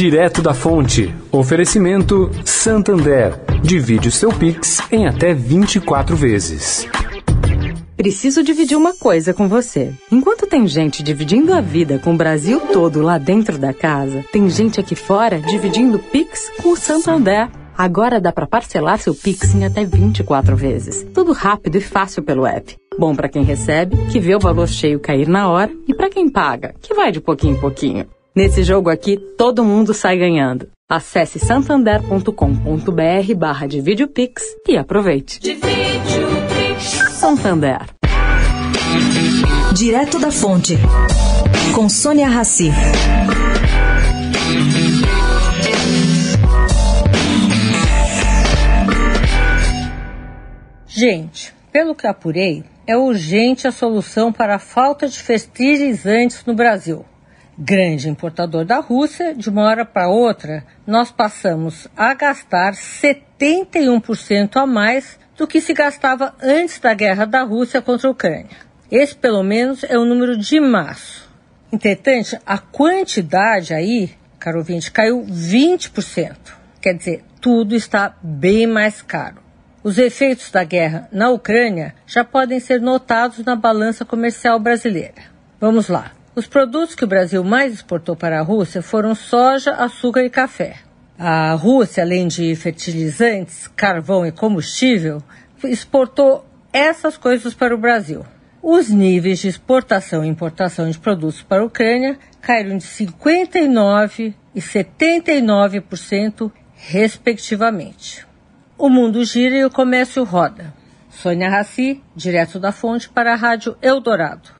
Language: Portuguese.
Direto da fonte. Oferecimento Santander. Divide o seu Pix em até 24 vezes. Preciso dividir uma coisa com você. Enquanto tem gente dividindo a vida com o Brasil todo lá dentro da casa, tem gente aqui fora dividindo Pix com o Santander. Agora dá para parcelar seu Pix em até 24 vezes. Tudo rápido e fácil pelo app. Bom para quem recebe, que vê o valor cheio cair na hora, e para quem paga, que vai de pouquinho em pouquinho. Nesse jogo aqui, todo mundo sai ganhando. Acesse santander.com.br barra Pix e aproveite. Santander. Direto da Fonte, com Sônia Rassi. Gente, pelo que apurei, é urgente a solução para a falta de fertilizantes no Brasil. Grande importador da Rússia, de uma hora para outra, nós passamos a gastar 71% a mais do que se gastava antes da guerra da Rússia contra a Ucrânia. Esse, pelo menos, é o número de março. Entretanto, a quantidade aí, caro ouvinte, caiu 20%. Quer dizer, tudo está bem mais caro. Os efeitos da guerra na Ucrânia já podem ser notados na balança comercial brasileira. Vamos lá. Os produtos que o Brasil mais exportou para a Rússia foram soja, açúcar e café. A Rússia, além de fertilizantes, carvão e combustível, exportou essas coisas para o Brasil. Os níveis de exportação e importação de produtos para a Ucrânia caíram de 59% e 79%, respectivamente. O mundo gira e o comércio roda. Sônia Raci, direto da fonte para a Rádio Eldorado.